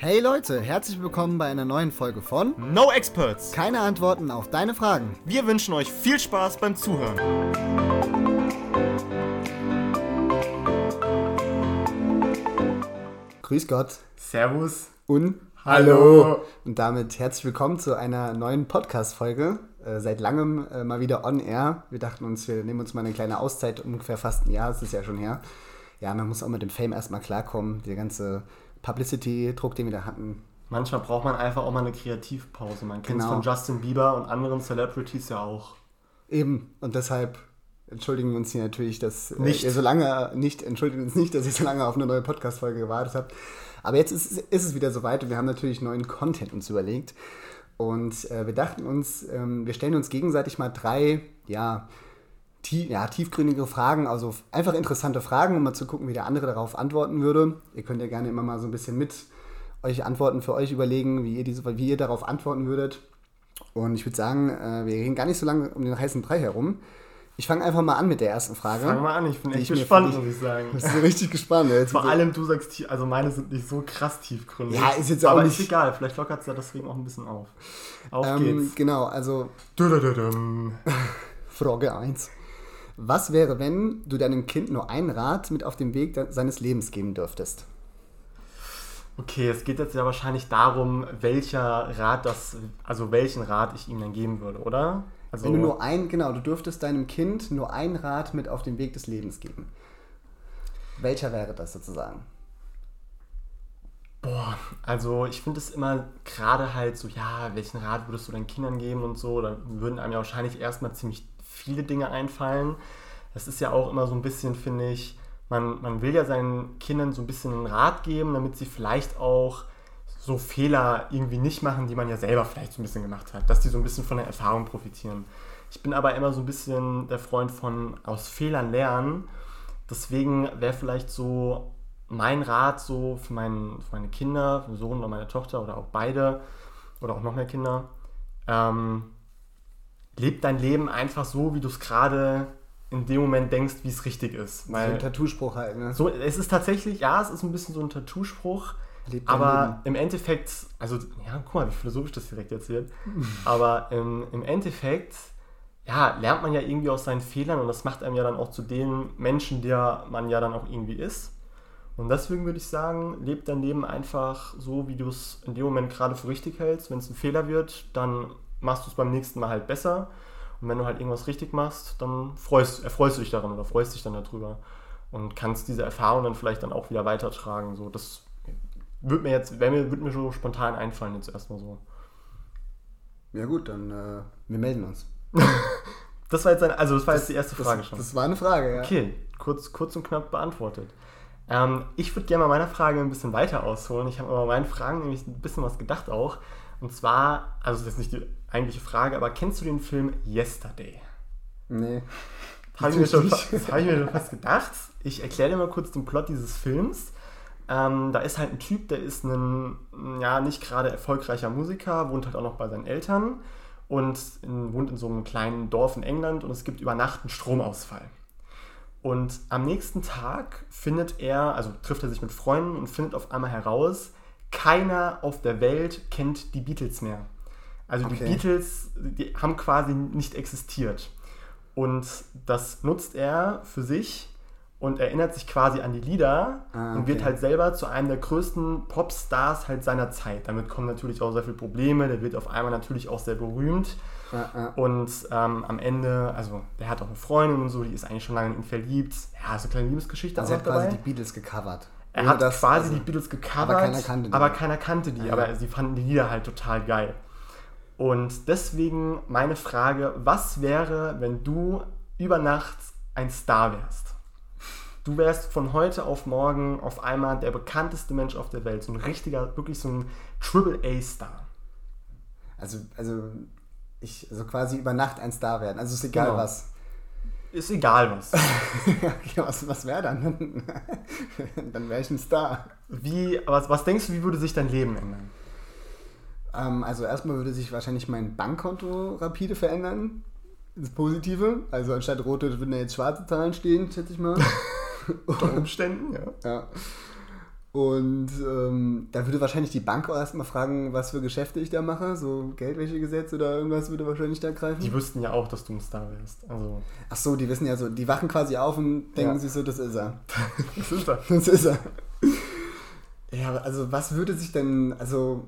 Hey Leute, herzlich willkommen bei einer neuen Folge von No Experts. Keine Antworten auf deine Fragen. Wir wünschen euch viel Spaß beim Zuhören. Grüß Gott Servus. und Hallo. Und damit herzlich willkommen zu einer neuen Podcast-Folge. Äh, seit langem äh, mal wieder on air. Wir dachten uns, wir nehmen uns mal eine kleine Auszeit, ungefähr fast ein Jahr, das ist ja schon her. Ja, man muss auch mit dem Fame erstmal klarkommen. Der ganze Publicity-Druck, den wir da hatten. Manchmal braucht man einfach auch mal eine Kreativpause. Man kennt es Genau. von Justin Bieber und anderen Celebrities ja auch. Eben, und deshalb entschuldigen wir uns hier natürlich, dass äh, Nicht. ihr so lange nicht, entschuldigen uns nicht, dass ihr so lange auf eine neue Podcast-Folge gewartet habt. Aber jetzt ist, es- ist es wieder soweit und wir haben natürlich neuen Content uns überlegt. Und äh, wir dachten uns, ähm, wir stellen uns gegenseitig mal drei, ja, tie ja, tiefgründige Fragen, also einfach interessante Fragen, um mal zu gucken, wie der andere darauf antworten würde. Ihr könnt ja gerne immer mal so ein bisschen mit euch Antworten für euch überlegen, wie ihr, diese, wie ihr darauf antworten würdet. Und ich würde sagen, äh, wir reden gar nicht so lange um den heißen Brei herum. Ich fange einfach mal an mit der ersten Frage. Fang mal an, ich bin echt ich gespannt, muss ich sagen. Ich bin richtig gespannt. Jetzt Vor allem du sagst, also meine sind nicht so krass tiefgründig. Ja, ist jetzt auch Aber nicht- ist egal, vielleicht lockert es ja deswegen auch ein bisschen auf. Auf ähm, geht's. genau, also. Frage 1. Was wäre, wenn du deinem Kind nur einen Rat mit auf den Weg seines Lebens geben dürftest? Okay, es geht jetzt ja wahrscheinlich darum, welcher Rat das, also welchen Rat ich ihm dann geben würde, oder? Also, Wenn du nur ein, genau, du dürftest deinem Kind nur einen Rat mit auf den Weg des Lebens geben. Welcher wäre das sozusagen? Boah, also ich finde es immer gerade halt so, ja, welchen Rat würdest du deinen Kindern geben und so, da würden einem ja wahrscheinlich erstmal ziemlich viele Dinge einfallen. Das ist ja auch immer so ein bisschen, finde ich, man, man will ja seinen Kindern so ein bisschen einen Rat geben, damit sie vielleicht auch so Fehler irgendwie nicht machen, die man ja selber vielleicht so ein bisschen gemacht hat, dass die so ein bisschen von der Erfahrung profitieren. Ich bin aber immer so ein bisschen der Freund von aus Fehlern lernen. Deswegen wäre vielleicht so mein Rat so für, meinen, für meine Kinder, für meinen Sohn oder meine Tochter oder auch beide oder auch noch mehr Kinder, ähm, leb dein Leben einfach so, wie du es gerade in dem Moment denkst, wie es richtig ist. so ein Weil Tattoo-Spruch halt, ne? so, es ist tatsächlich, ja, es ist ein bisschen so ein Tattoo-Spruch, aber im Endeffekt, also, ja, guck mal, wie philosophisch das direkt erzählt. aber im, im Endeffekt, ja, lernt man ja irgendwie aus seinen Fehlern und das macht einem ja dann auch zu dem Menschen, der man ja dann auch irgendwie ist. Und deswegen würde ich sagen, leb dein Leben einfach so, wie du es in dem Moment gerade für richtig hältst. Wenn es ein Fehler wird, dann machst du es beim nächsten Mal halt besser. Und wenn du halt irgendwas richtig machst, dann freust, erfreust du dich daran oder freust dich dann darüber. Und kannst diese Erfahrung dann vielleicht dann auch wieder weitertragen. So, das wird mir jetzt, wäre mir, wird mir so spontan einfallen jetzt erstmal so. Ja gut, dann äh, wir melden uns. Das war jetzt eine, also das war jetzt die erste Frage das, schon. Das war eine Frage, ja. Okay, kurz, kurz und knapp beantwortet. Ähm, ich würde gerne mal meiner Frage ein bisschen weiter ausholen. Ich habe aber meinen Fragen nämlich ein bisschen was gedacht auch. Und zwar, also das ist nicht die eigentliche Frage, aber kennst du den Film Yesterday? Nee. Habe ich, mir schon das habe ich mir schon fast gedacht. Ich erkläre dir mal kurz den Plot dieses Films. Ähm, da ist halt ein Typ, der ist ein ja, nicht gerade erfolgreicher Musiker, wohnt halt auch noch bei seinen Eltern und in, wohnt in so einem kleinen Dorf in England und es gibt über Nacht einen Stromausfall. Und am nächsten Tag findet er, also trifft er sich mit Freunden und findet auf einmal heraus, keiner auf der Welt kennt die Beatles mehr. Also die Okay. Beatles, die haben quasi nicht existiert. Und das nutzt er für sich und erinnert sich quasi an die Lieder Ah, und wird okay. halt selber zu einem der größten Popstars halt seiner Zeit. Damit kommen natürlich auch sehr viele Probleme. Der wird auf einmal natürlich auch sehr berühmt. Ja, ja. Und ähm, am Ende, also der hat auch eine Freundin und so, die ist eigentlich schon lange in ihn verliebt. Ja, so eine kleine Liebesgeschichte Also er hat quasi dabei. die Beatles gecovert. Er hat dass- quasi also- die Beatles gecovert, aber keiner kannte die. aber keiner kannte die, Ja. aber sie fanden die Lieder halt total geil. Und deswegen meine Frage, was wäre, wenn du über Nacht ein Star wärst? Du wärst von heute auf morgen auf einmal der bekannteste Mensch auf der Welt, so ein richtiger, wirklich so ein Triple-A-Star. Also, also ich, also quasi über Nacht ein Star werden. Also ist egal Genau. was. Ist egal was. okay, was was wäre dann? dann wäre ich ein Star. Wie, was, was denkst du, wie würde sich dein Leben ändern? Ähm, also erstmal würde sich wahrscheinlich mein Bankkonto rapide verändern. Ins Positive. Also anstatt rote würden da jetzt schwarze Zahlen stehen, schätze ich mal. Unter Umständen, ja. ja. Und ähm, da würde wahrscheinlich die Bank auch erstmal fragen, was für Geschäfte ich da mache. So Geldwäschegesetz oder irgendwas würde wahrscheinlich da greifen. Die wüssten ja auch, dass du ein Star wärst. Also. Ach so, die wissen ja so, die wachen quasi auf und denken ja. sich so, das ist er. das ist er. Das ist er. Ja, also was würde sich denn, also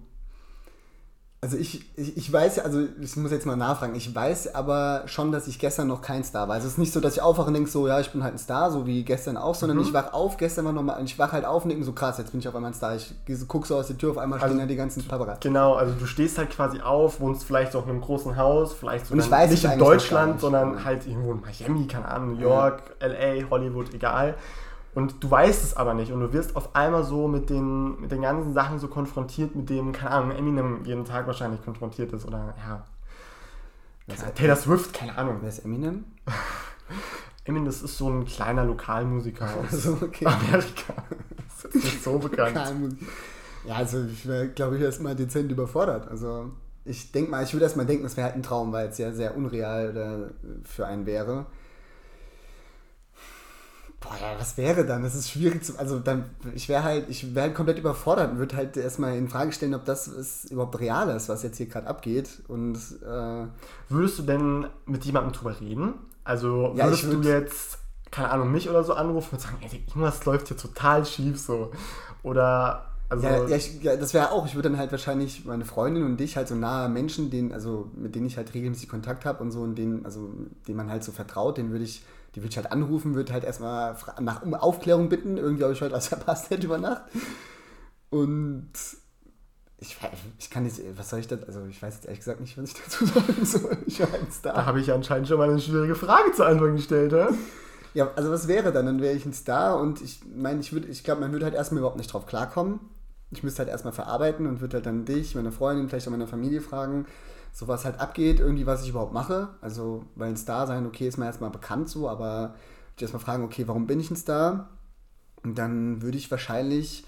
also ich, ich, ich weiß also ich muss jetzt mal nachfragen, ich weiß aber schon, dass ich gestern noch kein Star war. Also es ist nicht so, dass ich aufwache und denke so, ja, ich bin halt ein Star, so wie gestern auch, sondern mhm. ich wach auf, gestern war nochmal, ich wach halt auf und denke so, krass, jetzt bin ich auf einmal ein Star. Ich gucke so aus der Tür, auf einmal stehen also, da die ganzen Paparazzi. Genau, also du stehst halt quasi auf, wohnst vielleicht auch in einem großen Haus, vielleicht sogar und weiß, nicht in Deutschland, nicht. sondern halt irgendwo in Miami, keine Ahnung, New York, ja. LA, Hollywood, egal. Und du weißt es aber nicht und du wirst auf einmal so mit den, mit den ganzen Sachen so konfrontiert, mit dem, keine Ahnung, Eminem jeden Tag wahrscheinlich konfrontiert ist oder ja. Keine, Taylor Swift, keine Ahnung. Wer ist Eminem? Eminem, das ist so ein kleiner Lokalmusiker aus also, okay. Amerika. Das ist nicht so bekannt. ja, also ich wäre, glaube ich, erstmal dezent überfordert. Also ich denke mal, ich würde erstmal denken, es wäre halt ein Traum, weil es ja sehr unreal für einen wäre. Boah, ja, was wäre dann? Das ist schwierig zu. Also dann, ich wäre halt, ich wäre halt komplett überfordert und würde halt erstmal in Frage stellen, ob das ist, überhaupt real ist, was jetzt hier gerade abgeht. Und äh, würdest du denn mit jemandem drüber reden? Also ja, würdest würd, du jetzt, keine Ahnung, mich oder so anrufen und sagen, ey, irgendwas läuft hier total schief so. Oder also ja, ja, ich, ja, das wäre auch, ich würde dann halt wahrscheinlich meine Freundin und dich halt so nahe Menschen, denen, also mit denen ich halt regelmäßig Kontakt habe und so und denen, also denen man halt so vertraut, denen würde ich die würde ich halt anrufen, würde halt erstmal nach Aufklärung bitten. Irgendwie habe ich heute was verpasst hätte über Nacht. Und ich, ich kann jetzt, was soll ich da, also ich weiß jetzt ehrlich gesagt nicht, was ich dazu sagen soll. Ich war ein Star. Da habe ich anscheinend schon mal eine schwierige Frage zu Anfang gestellt, ja? Ja, also was wäre dann? Dann wäre ich ein Star und ich meine, ich würde, ich glaube, man würde halt erstmal überhaupt nicht drauf klarkommen. Ich müsste halt erstmal verarbeiten und würde halt dann dich, meine Freundin, vielleicht auch meine Familie fragen, so was halt abgeht, irgendwie, was ich überhaupt mache. Also, weil ein Star sein, okay, ist mir erstmal bekannt so, aber ich erstmal fragen, okay, warum bin ich ein Star? Und dann würde ich wahrscheinlich,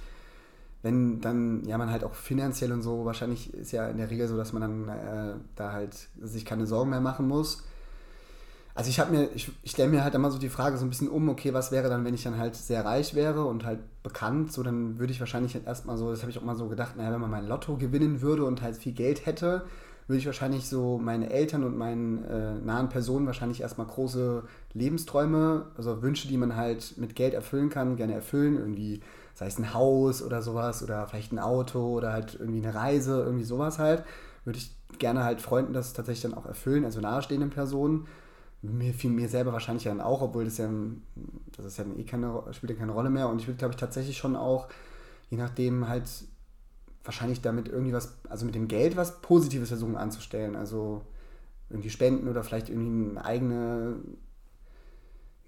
wenn dann, ja, man halt auch finanziell und so, wahrscheinlich ist ja in der Regel so, dass man dann äh, da halt sich keine Sorgen mehr machen muss. Also ich habe mir, ich, ich stelle mir halt immer so die Frage so ein bisschen um, okay, was wäre dann, wenn ich dann halt sehr reich wäre und halt bekannt, so dann würde ich wahrscheinlich erstmal so, das habe ich auch mal so gedacht, naja, wenn man mein Lotto gewinnen würde und halt viel Geld hätte, würde ich wahrscheinlich so meine Eltern und meinen äh, nahen Personen wahrscheinlich erstmal große Lebensträume, also Wünsche, die man halt mit Geld erfüllen kann, gerne erfüllen. Irgendwie, sei es ein Haus oder sowas oder vielleicht ein Auto oder halt irgendwie eine Reise, irgendwie sowas halt. Würde ich gerne halt Freunden das tatsächlich dann auch erfüllen, also nahestehenden Personen. Mir, mir selber wahrscheinlich dann auch, obwohl das ja, das ist ja eh keine, spielt ja keine Rolle mehr. Und ich würde, glaube ich, tatsächlich schon auch, je nachdem halt wahrscheinlich damit irgendwie was, also mit dem Geld was Positives versuchen anzustellen. Also irgendwie Spenden oder vielleicht irgendwie eine eigene,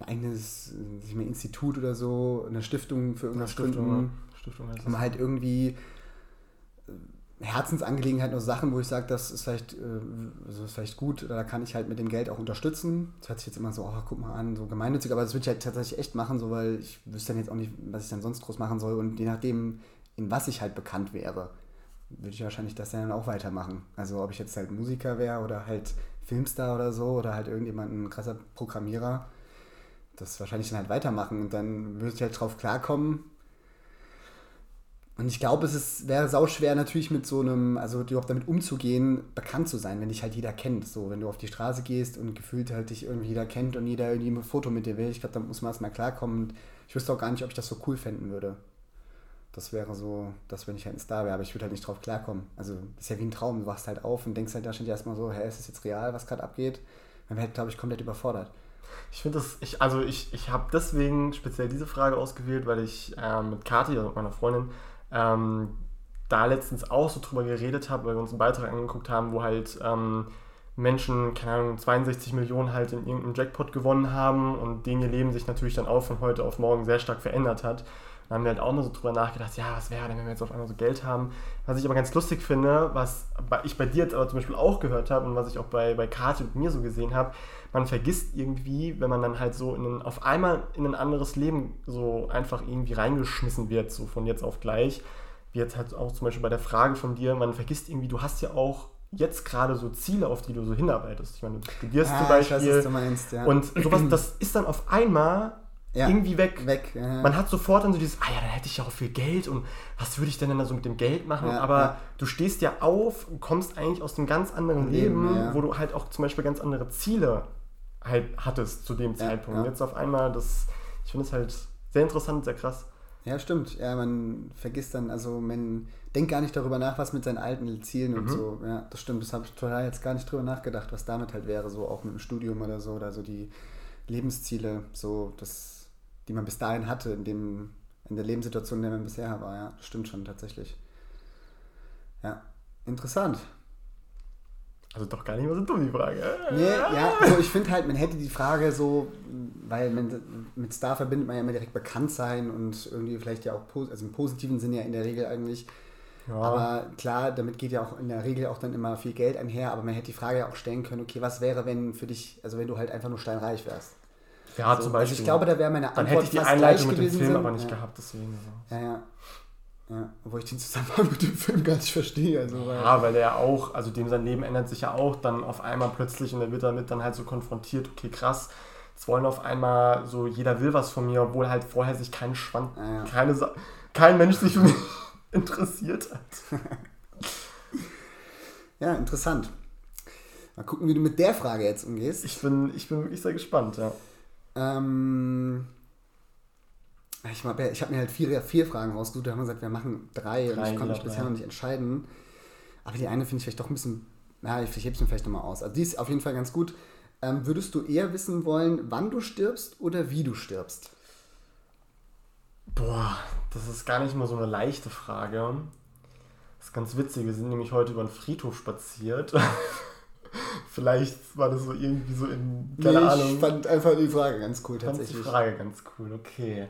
ein eigenes nicht mehr Institut oder so, eine Stiftung für irgendwas Stiftung, gründen. Stiftung heißt um halt irgendwie Herzensangelegenheiten oder Sachen, wo ich sage, das ist vielleicht, äh, also ist vielleicht gut oder da kann ich halt mit dem Geld auch unterstützen. Das hört sich jetzt immer so, oh, guck mal an, so gemeinnützig, aber das würde ich halt tatsächlich echt machen, so weil ich wüsste dann jetzt auch nicht, was ich dann sonst groß machen soll und je nachdem, in was ich halt bekannt wäre, würde ich wahrscheinlich das dann auch weitermachen. Also ob ich jetzt halt Musiker wäre oder halt Filmstar oder so oder halt irgendjemand ein krasser Programmierer, das wahrscheinlich dann halt weitermachen und dann würde ich halt drauf klarkommen. Und ich glaube, es ist, wäre sauschwer natürlich mit so einem, also überhaupt damit umzugehen, bekannt zu sein, wenn dich halt jeder kennt. So, wenn du auf die Straße gehst und gefühlt halt dich irgendwie jeder kennt und jeder irgendwie ein Foto mit dir will, ich glaube, da muss man erstmal klarkommen. Ich wüsste auch gar nicht, ob ich das so cool fänden würde. Das wäre so, dass wenn ich halt ein Star wäre, aber ich würde halt nicht drauf klarkommen. Also das ist ja wie ein Traum, du wachst halt auf und denkst halt da schon erstmal so, hä, ist das jetzt real, was gerade abgeht? Man wäre glaube ich, komplett überfordert. Ich finde das, ich, also ich, ich habe deswegen speziell diese Frage ausgewählt, weil ich ähm, mit Kathi, also mit meiner Freundin, ähm, da letztens auch so drüber geredet habe, weil wir uns einen Beitrag angeguckt haben, wo halt ähm, Menschen, keine Ahnung, 62 Millionen halt in irgendeinem Jackpot gewonnen haben und denen ihr Leben sich natürlich dann auch von heute auf morgen sehr stark verändert hat. Da haben wir halt auch mal so drüber nachgedacht, ja, was wäre denn, wenn wir jetzt auf einmal so Geld haben? Was ich aber ganz lustig finde, was ich bei dir jetzt aber zum Beispiel auch gehört habe und was ich auch bei, bei Kati und mir so gesehen habe, man vergisst irgendwie, wenn man dann halt so in auf einmal in ein anderes Leben so einfach irgendwie reingeschmissen wird, so von jetzt auf gleich, wie jetzt halt auch zum Beispiel bei der Frage von dir, man vergisst irgendwie, du hast ja auch jetzt gerade so Ziele, auf die du so hinarbeitest. Ich meine, du studierst ah, zum Beispiel. Weiß, was du meinst, ja. Und sowas, das ist dann auf einmal ja. irgendwie weg. weg ja. Man hat sofort dann so dieses, ah ja, dann hätte ich ja auch viel Geld und was würde ich denn dann so mit dem Geld machen? Ja, Aber du stehst ja auf, kommst eigentlich aus einem ganz anderen Leben, Leben wo du halt auch zum Beispiel ganz andere Ziele halt hattest zu dem Zeitpunkt. Und jetzt auf einmal, das, ich finde es halt sehr interessant, sehr krass. Ja, stimmt. Ja, man vergisst dann, also man denkt gar nicht darüber nach, was mit seinen alten Zielen mhm. und so. Ja, das stimmt. Das habe ich total jetzt gar nicht drüber nachgedacht, was damit halt wäre, so auch mit dem Studium oder so, oder so die Lebensziele, so das, die man bis dahin hatte, in dem, in der Lebenssituation, in der man bisher war. Ja, das stimmt schon tatsächlich. Ja, interessant. Also doch gar nicht mal so dumm die Frage. Nee, ja, also ich finde halt, man hätte die Frage so, weil man, mit Star verbindet man ja immer direkt bekannt sein und irgendwie vielleicht ja auch, also im positiven Sinne ja in der Regel eigentlich. Ja. Aber klar, damit geht ja auch in der Regel auch dann immer viel Geld einher, aber man hätte die Frage ja auch stellen können, okay, was wäre, wenn für dich, also wenn du halt einfach nur steinreich wärst? Ja, so, zum Beispiel. Also ich glaube, da wäre meine Antwort Dann hätte ich die Einleitung mit dem Film sind. aber nicht ja. gehabt, deswegen. Ja, ja. Ja, obwohl ich den Zusammenhang mit dem Film gar nicht verstehe. Also, weil ja, weil er auch, also dem sein Leben ändert sich ja auch dann auf einmal plötzlich und er wird damit dann halt so konfrontiert, okay, krass, jetzt wollen auf einmal so, jeder will was von mir, obwohl halt vorher sich kein Schwanz, ja, ja. keine, kein Mensch sich für mich interessiert hat. ja, interessant. Mal gucken, wie du mit der Frage jetzt umgehst. Ich bin, ich bin wirklich sehr gespannt, ja. Ähm, ich, hab, ich habe mir halt vier, vier Fragen rausgesucht. Da haben wir gesagt, wir machen drei, drei und ich konnte mich bisher noch nicht entscheiden. Aber die eine finde ich vielleicht doch ein bisschen, ja, ich, ich hebe es mir vielleicht nochmal aus. Also die ist auf jeden Fall ganz gut. Ähm, würdest du eher wissen wollen, wann du stirbst oder wie du stirbst? Boah, das ist gar nicht mal so eine leichte Frage. Das ist ganz witzig. Wir sind nämlich heute über den Friedhof spaziert. Vielleicht war das so irgendwie so in. Keine nee, Ahnung. Ich fand einfach die Frage ganz cool tatsächlich. Ich fand die Frage ganz cool, okay.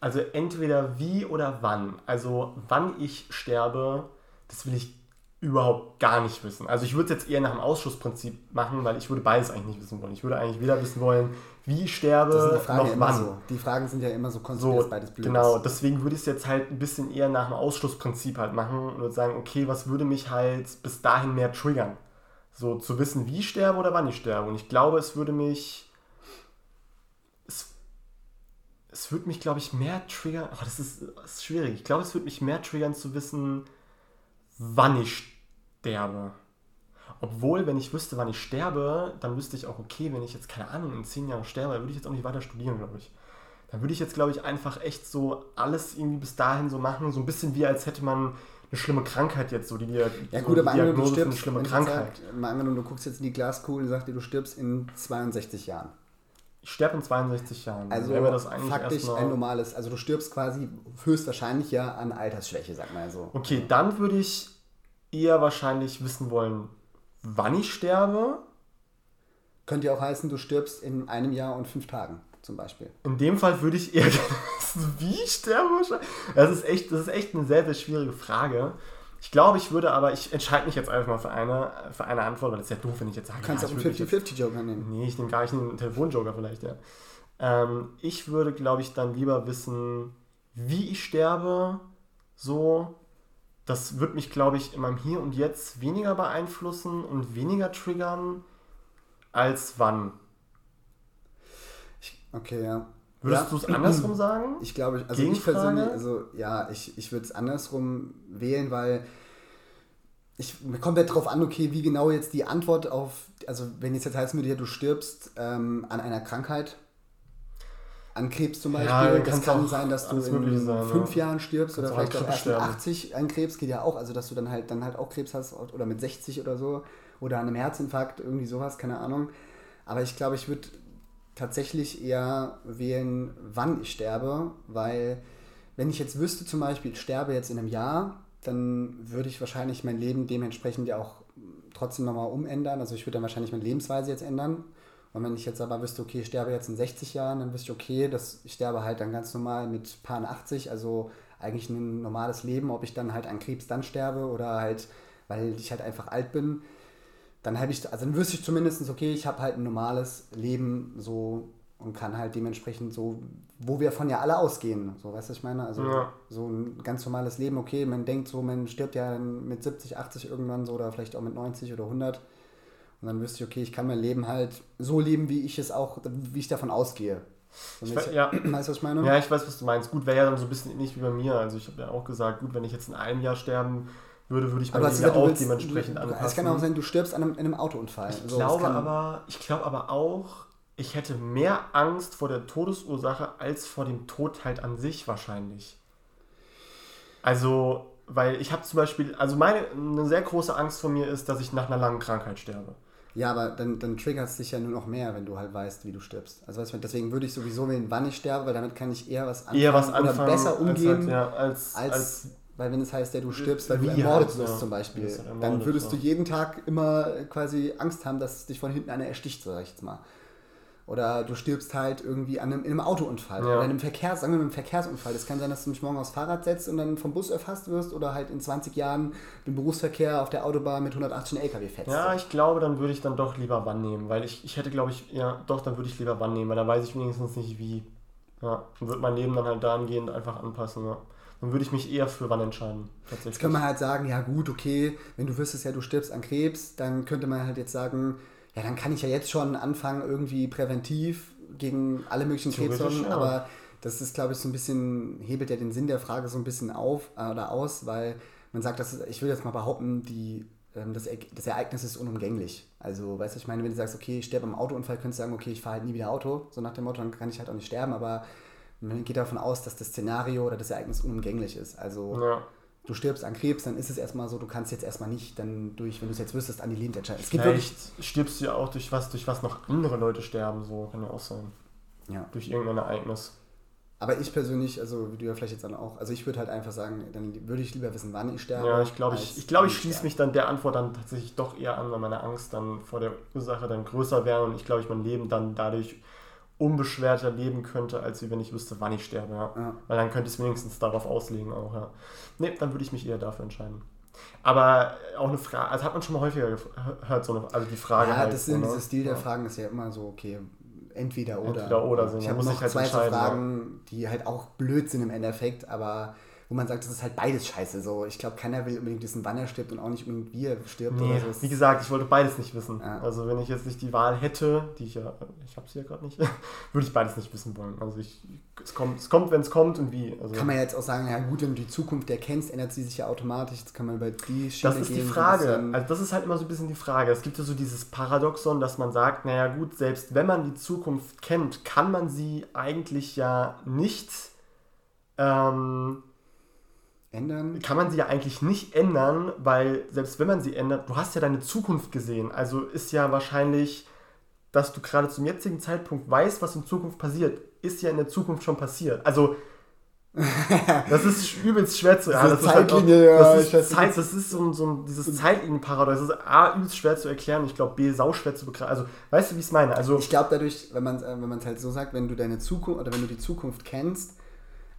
Also entweder wie oder wann. Also wann ich sterbe, das will ich überhaupt gar nicht wissen. Also ich würde es jetzt eher nach dem Ausschussprinzip machen, weil ich würde beides eigentlich nicht wissen wollen. Ich würde eigentlich weder wissen wollen, wie ich sterbe, noch wann. So. Die Fragen sind ja immer so konstruiert, so, beides blöd Genau, deswegen würde ich es jetzt halt ein bisschen eher nach dem Ausschlussprinzip halt machen und würde sagen, okay, was würde mich halt bis dahin mehr triggern? So zu wissen, wie ich sterbe oder wann ich sterbe. Und ich glaube, es würde mich es würde mich, glaube ich, mehr triggern. Oh, das, ist, das ist schwierig. Ich glaube, es würde mich mehr triggern zu wissen, wann ich sterbe. Obwohl, wenn ich wüsste, wann ich sterbe, dann wüsste ich auch, okay, wenn ich jetzt, keine Ahnung, in zehn Jahren sterbe, dann würde ich jetzt auch nicht weiter studieren, glaube ich. Dann würde ich jetzt, glaube ich, einfach echt so alles irgendwie bis dahin so machen, so ein bisschen wie als hätte man eine schlimme Krankheit jetzt, so die, ja, ja gut, aber Diagnose du stirbst, eine schlimme Krankheit. Sagt, mal angenommen, du guckst jetzt in die Glaskugel und sagst dir, du stirbst in 62 Jahren. Ich sterbe in 62 Jahren. Also das faktisch ein normales, also du stirbst quasi höchstwahrscheinlich ja an Altersschwäche, sag mal so. Okay, dann würde ich eher wahrscheinlich wissen wollen, wann ich sterbe. Könnte ja auch heißen, du stirbst in einem Jahr und fünf Tagen zum Beispiel. In dem Fall würde ich eher wie ich sterbe wahrscheinlich. Das ist echt, das ist echt eine sehr, sehr schwierige Frage. Ich glaube, ich würde aber, ich entscheide mich jetzt einfach mal für eine, für eine Antwort, weil das ist ja doof, wenn ich jetzt sage, du kannst ja, auch einen 50-50-Joker nehmen. Nee, ich nehme gar nicht einen Telefonjoker vielleicht, ja. Ähm, ich würde, glaube ich, dann lieber wissen, wie ich sterbe, so. Das wird mich, glaube ich, in meinem Hier und Jetzt weniger beeinflussen und weniger triggern, als wann. Okay, ja. Würdest ja. du es andersrum sagen? Ich glaube, also ich persönlich, also ja, ich, ich würde es andersrum wählen, weil ich, mir kommt ja darauf an, okay, wie genau jetzt die Antwort auf, also wenn jetzt, jetzt heißen würde, ja, du stirbst ähm, an einer Krankheit, an Krebs zum Beispiel, ja, das kann sein, dass du in sein, fünf ja. Jahren stirbst oder vielleicht auch erst mit 80 an Krebs, geht ja auch, also dass du dann halt, dann halt auch Krebs hast oder mit 60 oder so oder an einem Herzinfarkt, irgendwie sowas, keine Ahnung. Aber ich glaube, ich würde tatsächlich eher wählen, wann ich sterbe, weil wenn ich jetzt wüsste zum Beispiel, ich sterbe jetzt in einem Jahr, dann würde ich wahrscheinlich mein Leben dementsprechend ja auch trotzdem nochmal umändern. Also ich würde dann wahrscheinlich meine Lebensweise jetzt ändern. Und wenn ich jetzt aber wüsste, okay, ich sterbe jetzt in 60 Jahren, dann wüsste ich, okay, das, ich sterbe halt dann ganz normal mit paar 80, also eigentlich ein normales Leben, ob ich dann halt an Krebs dann sterbe oder halt, weil ich halt einfach alt bin dann habe ich, also dann wüsste ich zumindest, okay, ich habe halt ein normales Leben so und kann halt dementsprechend so, wo wir von ja alle ausgehen, so weißt du, ich meine, also ja. so ein ganz normales Leben, okay, man denkt so, man stirbt ja mit 70, 80 irgendwann so oder vielleicht auch mit 90 oder 100 und dann wüsste ich, okay, ich kann mein Leben halt so leben, wie ich es auch, wie ich davon ausgehe. Ich weiß, ja. weißt du, was ich meine? Ja, ich weiß, was du meinst. Gut, wäre ja dann so ein bisschen ähnlich wie bei mir. Also ich habe ja auch gesagt, gut, wenn ich jetzt in einem Jahr sterben würde, würde ich mein Leben ja auch willst, dementsprechend anpassen. Es kann auch sein, du stirbst an einem, in einem Autounfall. Ich so, glaube aber, ich glaube aber auch, ich hätte mehr Angst vor der Todesursache als vor dem Tod halt an sich wahrscheinlich. Also, weil ich habe zum Beispiel, also meine, eine sehr große Angst von mir ist, dass ich nach einer langen Krankheit sterbe. Ja, aber dann, dann triggert es dich ja nur noch mehr, wenn du halt weißt, wie du stirbst. Also weißt du, deswegen würde ich sowieso wählen, wann ich sterbe, weil damit kann ich eher was anfangen, eher was anfangen oder besser umgehen, als, halt, ja, als, als, als, weil wenn es heißt, ja, du stirbst, weil du ermordet halt, wirst ja. zum Beispiel, halt ermordet, dann würdest du jeden Tag immer quasi Angst haben, dass dich von hinten einer ersticht, sag ich jetzt mal. Oder du stirbst halt irgendwie an einem, in einem Autounfall ja. oder in einem Verkehrs, sagen wir mal, einem Verkehrsunfall. Das kann sein, dass du dich morgen aufs Fahrrad setzt und dann vom Bus erfasst wirst oder halt in 20 Jahren den Berufsverkehr auf der Autobahn mit 180 LKW fetzt. Ja, ich glaube, dann würde ich dann doch lieber wann nehmen, weil ich, ich hätte, glaube ich, ja, doch, dann würde ich lieber wann nehmen, weil dann weiß ich wenigstens nicht wie. Ja, und würde mein Leben dann halt dahingehend einfach anpassen, ja. Dann würde ich mich eher für wann entscheiden. Jetzt kann man halt sagen, ja gut, okay, wenn du wüsstest ja, du stirbst an Krebs, dann könnte man halt jetzt sagen, ja, dann kann ich ja jetzt schon anfangen, irgendwie präventiv gegen alle möglichen Krebssorten, ja. aber das ist, glaube ich, so ein bisschen, hebelt ja den Sinn der Frage so ein bisschen auf äh, oder aus, weil man sagt, dass, ich will jetzt mal behaupten, die, ähm, das, das Ereignis ist unumgänglich. Also, weißt du, ich meine, wenn du sagst, okay, ich sterbe im Autounfall, könntest du sagen, okay, ich fahre halt nie wieder Auto, so nach dem Motto, dann kann ich halt auch nicht sterben, aber man geht davon aus, dass das Szenario oder das Ereignis unumgänglich ist. Also, ja du stirbst an Krebs, dann ist es erstmal so, du kannst jetzt erstmal nicht dann durch, wenn du es jetzt wüsstest, an die Lebend entscheiden. Es gibt Vielleicht stirbst du ja auch durch was, durch was noch andere Leute sterben, so kann ja auch sein. Ja. Durch irgendein Ereignis. Aber ich persönlich, also wie du ja vielleicht jetzt dann auch, also ich würde halt einfach sagen, dann würde ich lieber wissen, wann ich sterbe. Ja, ich glaube, ich, ich, glaub, ich schließe mich dann der Antwort dann tatsächlich doch eher an, weil meine Angst dann vor der Ursache dann größer wäre und ich glaube, ich mein Leben dann dadurch unbeschwerter leben könnte, als wenn ich wüsste, wann ich sterbe. Ja. ja. Weil dann könnte ich es wenigstens darauf auslegen auch. Ja. Nee, dann würde ich mich eher dafür entscheiden. Aber auch eine Frage, also hat man schon mal häufiger gehört, so eine, also die Frage. Ja, halt, das sind, so, ne? Stil der Fragen ist ja immer so, okay, entweder oder. Entweder oder. So, ich habe noch halt zwei Fragen, die halt auch blöd sind im Endeffekt, aber wo man sagt, das ist halt beides scheiße. So, ich glaube, keiner will unbedingt wissen, wann er stirbt und auch nicht unbedingt, wie er stirbt. Nee, so. Wie gesagt, ich wollte beides nicht wissen. Ja. Also wenn ich jetzt nicht die Wahl hätte, die ich ja, ich habe sie ja gerade nicht, würde ich beides nicht wissen wollen. Also ich, es kommt, es kommt, wenn es kommt und wie. Also kann man jetzt auch sagen, ja gut, wenn du die Zukunft erkennst, ändert sie sich ja automatisch. Jetzt kann man über die Schiene Das ist gehen, die Frage. Also das ist halt immer so ein bisschen die Frage. Es gibt ja so dieses Paradoxon, dass man sagt, naja gut, selbst wenn man die Zukunft kennt, kann man sie eigentlich ja nicht ähm, ändern? Kann man sie ja eigentlich nicht ändern, weil selbst wenn man sie ändert, du hast ja deine Zukunft gesehen. Also ist ja wahrscheinlich, dass du gerade zum jetzigen Zeitpunkt weißt, was in Zukunft passiert, ist ja in der Zukunft schon passiert. Also das ist übelst schwer zu erklären. Das, halt das, ist, Zeit, das ist so, so dieses Zeitlinienparadox. Das ist A, übelst schwer zu erklären. Ich glaube, B, sau schwer zu begreifen. Also, weißt du, wie ich es meine? Also, ich glaube, dadurch, wenn man es wenn halt so sagt, wenn du deine Zukunft oder wenn du die Zukunft kennst,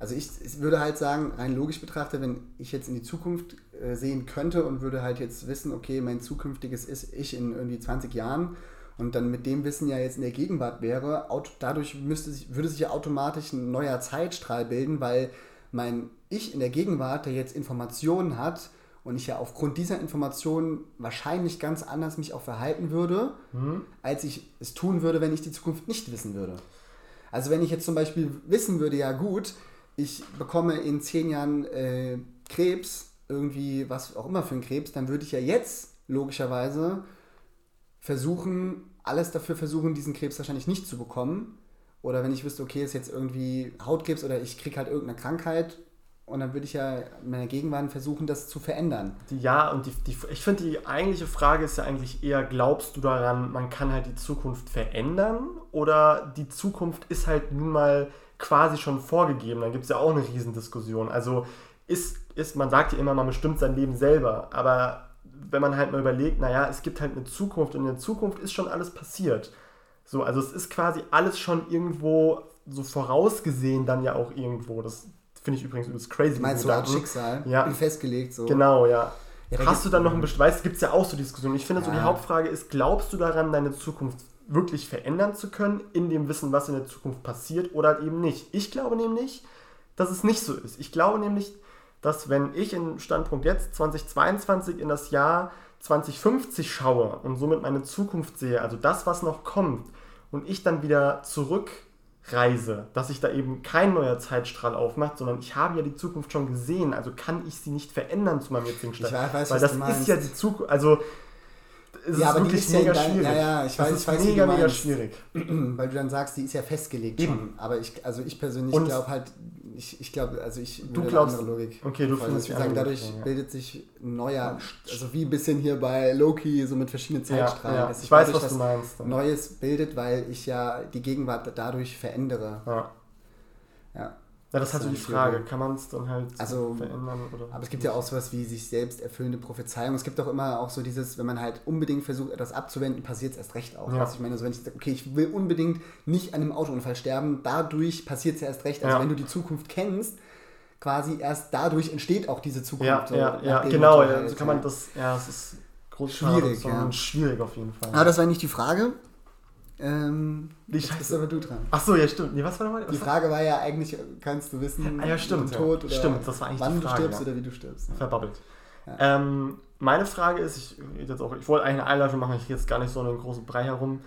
also ich, ich, würde halt sagen, rein logisch betrachtet, wenn ich jetzt in die Zukunft äh, sehen könnte und würde halt jetzt wissen, okay, mein zukünftiges ist ich in irgendwie 20 Jahren und dann mit dem Wissen ja jetzt in der Gegenwart wäre, dadurch müsste sich, würde sich ja automatisch ein neuer Zeitstrahl bilden, weil mein Ich in der Gegenwart, der jetzt Informationen hat und ich ja aufgrund dieser Informationen wahrscheinlich ganz anders mich auch verhalten würde, mhm. als ich es tun würde, wenn ich die Zukunft nicht wissen würde. Also wenn ich jetzt zum Beispiel wissen würde, ja gut, ich bekomme in zehn Jahren äh, Krebs, irgendwie was auch immer für ein Krebs, dann würde ich ja jetzt logischerweise versuchen, alles dafür versuchen, diesen Krebs wahrscheinlich nicht zu bekommen. Oder wenn ich wüsste, okay, ist jetzt irgendwie Hautkrebs oder ich kriege halt irgendeine Krankheit und dann würde ich ja in meiner Gegenwart versuchen, das zu verändern. Ja, und die, die, ich finde, die eigentliche Frage ist ja eigentlich eher, glaubst du daran, man kann halt die Zukunft verändern? Oder die Zukunft ist halt nun mal quasi schon vorgegeben. Dann gibt es ja auch eine Riesendiskussion. Also ist, ist, man sagt ja immer, man bestimmt sein Leben selber, aber wenn man halt mal überlegt, naja, es gibt halt eine Zukunft und in der Zukunft ist schon alles passiert. So, also es ist quasi alles schon irgendwo so vorausgesehen dann ja auch irgendwo. Das finde ich übrigens übelst crazy. Meinst du als Schicksal? Ja. Festgelegt so. Genau, ja. ja Hast du dann noch ein Weißt du, gibt es ja auch so Diskussionen. Ich finde ja. so die Hauptfrage ist, glaubst du daran, deine Zukunft wirklich verändern zu können, in dem Wissen, was in der Zukunft passiert oder halt eben nicht. Ich glaube nämlich, dass es nicht so ist. Ich glaube nämlich, dass wenn ich im Standpunkt jetzt 2022 in das Jahr 2050 schaue und somit meine Zukunft sehe, also das, was noch kommt, und ich dann wieder zurück reise, dass sich da eben kein neuer Zeitstrahl aufmacht, sondern ich habe ja die Zukunft schon gesehen, also kann ich sie nicht verändern zu meinem jetzigen Stand. Ich weiß, Weil das ist ja die Zukunft, also es Ja, ist aber die ist ja mega dein- schwierig. ja, ja, ich das weiß- ist ich weiß, mega, mega schwierig. Weil du dann sagst, die ist ja festgelegt Eben. schon. Aber ich, also ich persönlich glaube halt, ich, ich glaube, also ich Du glaubst- andere Logik. okay, du findest Ich sagen, dadurch ja. bildet sich ein neuer, also wie ein bisschen hier bei Loki, so mit verschiedenen Ja, Zeitstrahlen. ja. dass sich Ich weiß, dadurch was du meinst. Neues bildet, weil ich ja die Gegenwart dadurch verändere. Ja. Ja. Das ist halt so die Frage. Kann man es dann halt Also, verändern? Oder Aber es gibt ja auch sowas wie sich selbst erfüllende Prophezeiung. Es gibt auch immer auch so dieses, wenn man halt unbedingt versucht, etwas abzuwenden, passiert es erst recht auch. Ja. Also ich meine, also wenn ich sage, okay, ich will unbedingt nicht an einem Autounfall sterben, dadurch passiert es ja erst recht. Also Ja. wenn du die Zukunft kennst, quasi erst dadurch entsteht auch diese Zukunft. Ja, so ja, ja, genau. Halt, so kann man ja. das, ja, es ist groß Schwierig, so ja. schwierig auf jeden Fall. Aber das war nicht die Frage. Ähm, Die jetzt Scheiße. bist aber du dran. Ach so, ja, stimmt. Nee, was war nochmal? Die Frage war ja eigentlich, kannst du wissen, Ah, ja, stimmt, ja. Tod oder Stimmt, das war eigentlich wann die Frage, du stirbst ja. oder wie du stirbst. Ja. Verbabbelt. Ja. Ähm, meine Frage ist, ich, jetzt auch, ich wollte eigentlich eine Einleitung machen, ich gehe jetzt gar nicht so einen großen Brei herum.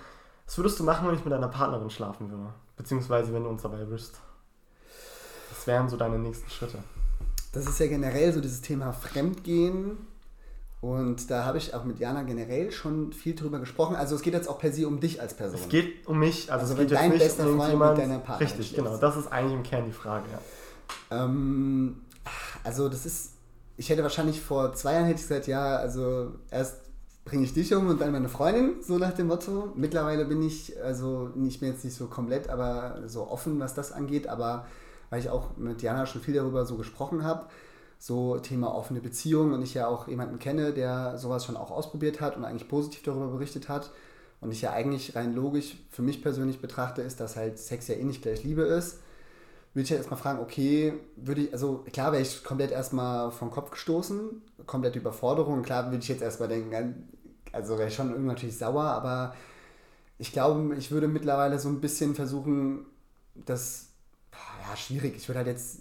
Was würdest du machen, wenn ich mit deiner Partnerin schlafen würde? Beziehungsweise, wenn du uns dabei erwischst? Was wären so deine nächsten Schritte? Das ist ja generell so dieses Thema Fremdgehen. Und da habe ich auch mit Jana generell schon viel drüber gesprochen. Also es geht jetzt auch per se um dich als Person. Es geht um mich, also, Also es wenn geht jetzt dein nicht bester um Freund jemand. mit deiner Partnerin Richtig, genau. Das ist eigentlich im Kern die Frage, ja. Ähm, also das ist, ich hätte wahrscheinlich vor zwei Jahren hätte ich gesagt, ja, also erst bringe ich dich um und dann meine Freundin, so nach dem Motto. Mittlerweile bin ich, also ich bin jetzt nicht so komplett, aber so offen, was das angeht, aber weil ich auch mit Jana schon viel darüber so gesprochen habe, so Thema offene Beziehung und ich ja auch jemanden kenne, der sowas schon auch ausprobiert hat und eigentlich positiv darüber berichtet hat. Und ich ja eigentlich rein logisch für mich persönlich betrachte, ist, dass halt Sex ja eh nicht gleich Liebe ist würde ich ja erstmal fragen, okay, würde ich, also klar wäre ich komplett erstmal vom Kopf gestoßen, komplette Überforderung. Klar würde ich jetzt erstmal denken, also wäre ich schon irgendwie natürlich sauer, aber ich glaube, ich würde mittlerweile so ein bisschen versuchen, das, ja, schwierig. Ich würde halt jetzt,